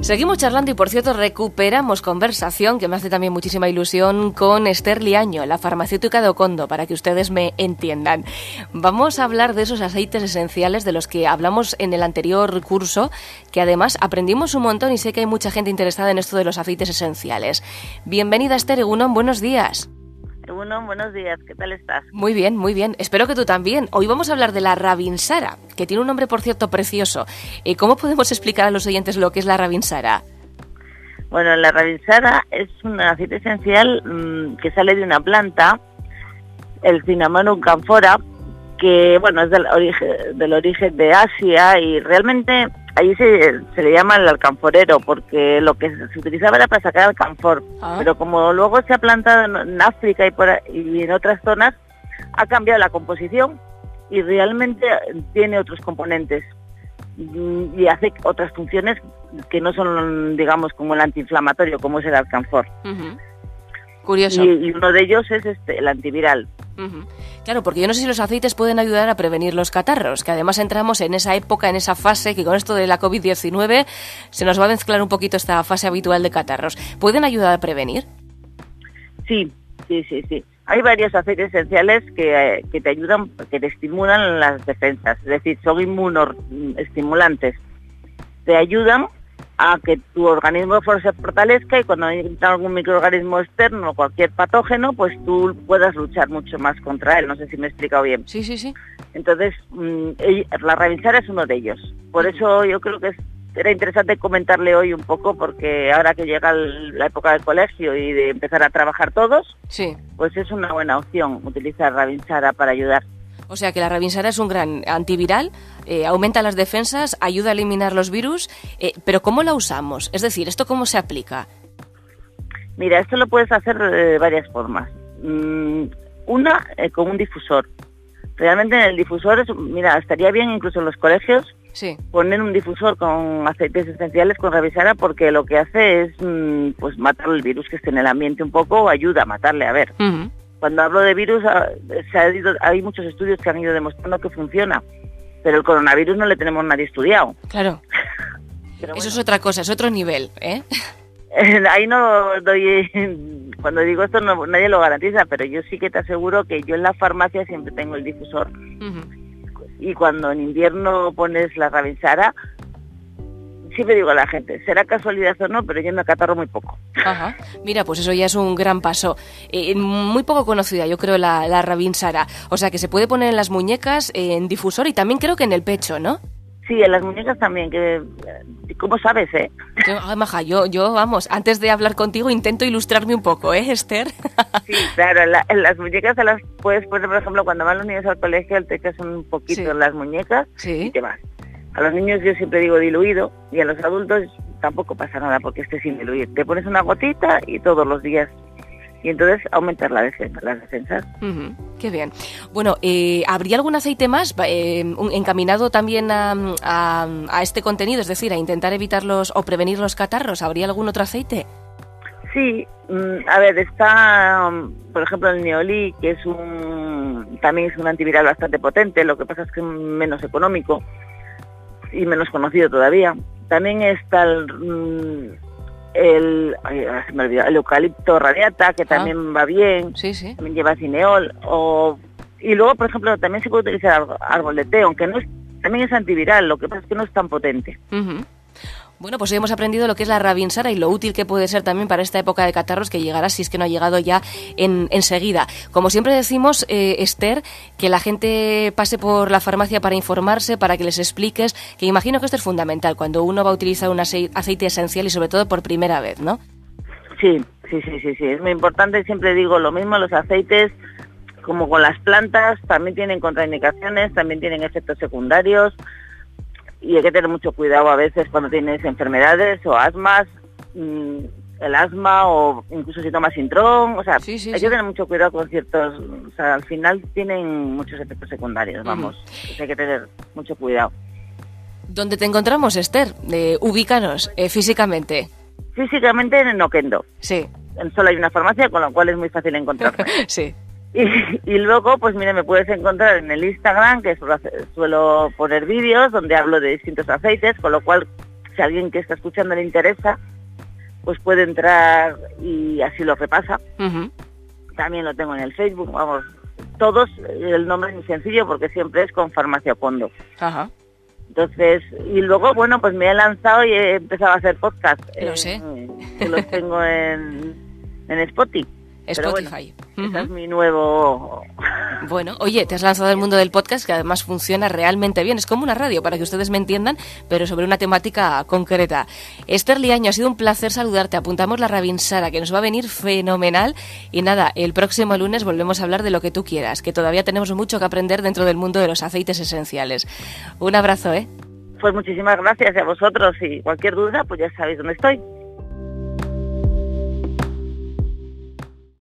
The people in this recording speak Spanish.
Seguimos charlando y por cierto recuperamos conversación que me hace también muchísima ilusión con Esther Liaño, la farmacéutica de Ocondo, para que ustedes me entiendan. Vamos a hablar de esos aceites esenciales de los que hablamos en el anterior curso, que además aprendimos un montón y sé que hay mucha gente interesada en esto de los aceites esenciales. Bienvenida Esther Egunon, buenos días. Bueno, buenos días, ¿qué tal estás? Muy bien, muy bien. Espero que tú también. Hoy vamos a hablar de la Rabinsara, que tiene un nombre, por cierto, precioso. Eh, ¿Cómo podemos explicar a los oyentes lo que es la Rabinsara? Bueno, la Rabinsara es un aceite esencial mm, que sale de una planta, el Cinnamomum camphora, que bueno es del origen, del origen de Asia y realmente allí se, se, le llama el alcanforero porque lo que se utilizaba era para sacar alcanfor, ah. pero como luego se ha plantado en, África y, por, y en otras zonas, ha cambiado la composición y realmente tiene otros componentes y hace otras funciones que no son, digamos, como el antiinflamatorio, como es el alcanfor. Curioso. Y, uno de ellos es este, el antiviral. Claro, porque yo no sé si los aceites pueden ayudar a prevenir los catarros, que además entramos en esa época, en esa fase que con esto de la COVID-19 se nos va a mezclar un poquito esta fase habitual de catarros. ¿Pueden ayudar a prevenir? Sí, sí, sí, sí. Hay varios aceites esenciales que, eh, que te ayudan, que te estimulan las defensas, es decir, son inmunoestimulantes. Te ayudan a que tu organismo se fortalezca y cuando entra algún microorganismo externo o cualquier patógeno, pues tú puedas luchar mucho más contra él. No sé si me he explicado bien. Sí, sí, sí. Entonces, mm, la Ravinsara es uno de ellos. Por eso yo creo que era interesante comentarle hoy un poco, porque ahora que llega la época del colegio y de empezar a trabajar todos, sí. pues es una buena opción utilizar Ravinsara para ayudar. O sea que la Rabinsara es un gran antiviral, eh, aumenta las defensas, ayuda a eliminar los virus, eh, pero ¿cómo la usamos? Es decir, ¿esto cómo se aplica? Mira, esto lo puedes hacer de varias formas. Mm, una, eh, con un difusor. Realmente en el difusor, es, mira, estaría bien incluso en los colegios poner un difusor con aceites esenciales con Rabinsara porque lo que hace es mm, pues matar el virus que esté en el ambiente un poco o ayuda a matarle, a ver. Cuando hablo de virus, ah, se ha hay muchos estudios que han ido demostrando que funciona, pero el coronavirus no le tenemos nadie estudiado. Claro. Eso es otra cosa, es otro nivel, ¿eh? Ahí no doy, cuando digo esto no, nadie lo garantiza, pero yo sí que te aseguro que yo en la farmacia siempre tengo el difusor. Y cuando en invierno pones la Rabinsara, siempre digo a la gente, será casualidad o no, pero yo me acatarro muy poco. Ajá. Mira, pues eso ya es un gran paso. Eh, muy poco conocida, yo creo, la, la Rabinsara. O sea, que se puede poner en las muñecas, en difusor y también creo que en el pecho, ¿no? Sí, en las muñecas también, que ¿cómo sabes, eh? Yo, maja, yo, yo, vamos, antes de hablar contigo intento ilustrarme un poco, ¿eh, Esther? sí, claro, en, las muñecas se las puedes poner, por ejemplo, cuando van los niños al colegio, te echas un poquito en las muñecas y te vas. A los niños yo siempre digo diluido y a los adultos tampoco pasa nada porque esté sin diluir. Te pones una gotita y todos los días y entonces aumentar la defensa, las defensas. qué bien. Bueno, eh, ¿habría algún aceite más eh, encaminado también a, a, este contenido? Es decir, a intentar evitarlos o prevenir los catarros. ¿Habría algún otro aceite? Sí, mm, a ver, está, mm, por ejemplo, el Neolí, que es un, también es un antiviral bastante potente, lo que pasa es que es menos económico y menos conocido todavía. También está el, mm, el, el eucalipto radiata, que ah. también va bien, sí, sí. también lleva cineol, o, y luego, por ejemplo, también se puede utilizar árbol de té, aunque no es, también es antiviral, lo que pasa es que no es tan potente. Bueno, pues hoy hemos aprendido lo que es la rabinsara y lo útil que puede ser también para esta época de catarros que llegará si es que no ha llegado ya en, enseguida. Como siempre decimos, eh, Esther, que la gente pase por la farmacia para informarse, para que les expliques, que imagino que esto es fundamental cuando uno va a utilizar un aceite esencial y sobre todo por primera vez, ¿no? Sí, sí, sí, sí, sí. Es muy importante, siempre digo lo mismo, los aceites como con las plantas, también tienen contraindicaciones, también tienen efectos secundarios y hay que tener mucho cuidado a veces cuando tienes enfermedades o asmas, mm, el asma o incluso si tomas sintrón, o sea, hay que tener mucho cuidado con ciertos, o sea, al final tienen muchos efectos secundarios, vamos, hay que tener mucho cuidado. ¿Dónde te encontramos, Esther? Eh, ubícanos eh, físicamente. Físicamente en el Noquendo. Sí. Solo hay una farmacia, con lo cual es muy fácil encontrarme. sí. Y, luego, pues mira, me puedes encontrar en el Instagram, que suelo, poner vídeos donde hablo de distintos aceites, con lo cual si a alguien que está escuchando le interesa, pues puede entrar y así lo repasa. También lo tengo en el Facebook, vamos, todos, el nombre es muy sencillo porque siempre es con Farmacia Condo. Ajá. Entonces, y luego, bueno, pues me he lanzado y he empezado a hacer podcast. Lo sé. los tengo en, en Spotify. Spotify. es mi nuevo... Bueno, oye, te has lanzado al mundo del podcast que además funciona realmente bien. Es como una radio, para que ustedes me entiendan, pero sobre una temática concreta. Esther Liaño, ha sido un placer saludarte. Apuntamos la Rabinsara, que nos va a venir fenomenal. Y nada, el próximo lunes volvemos a hablar de lo que tú quieras, que todavía tenemos mucho que aprender dentro del mundo de los aceites esenciales. Un abrazo, ¿eh? Pues muchísimas gracias a vosotros y cualquier duda, pues ya sabéis dónde estoy.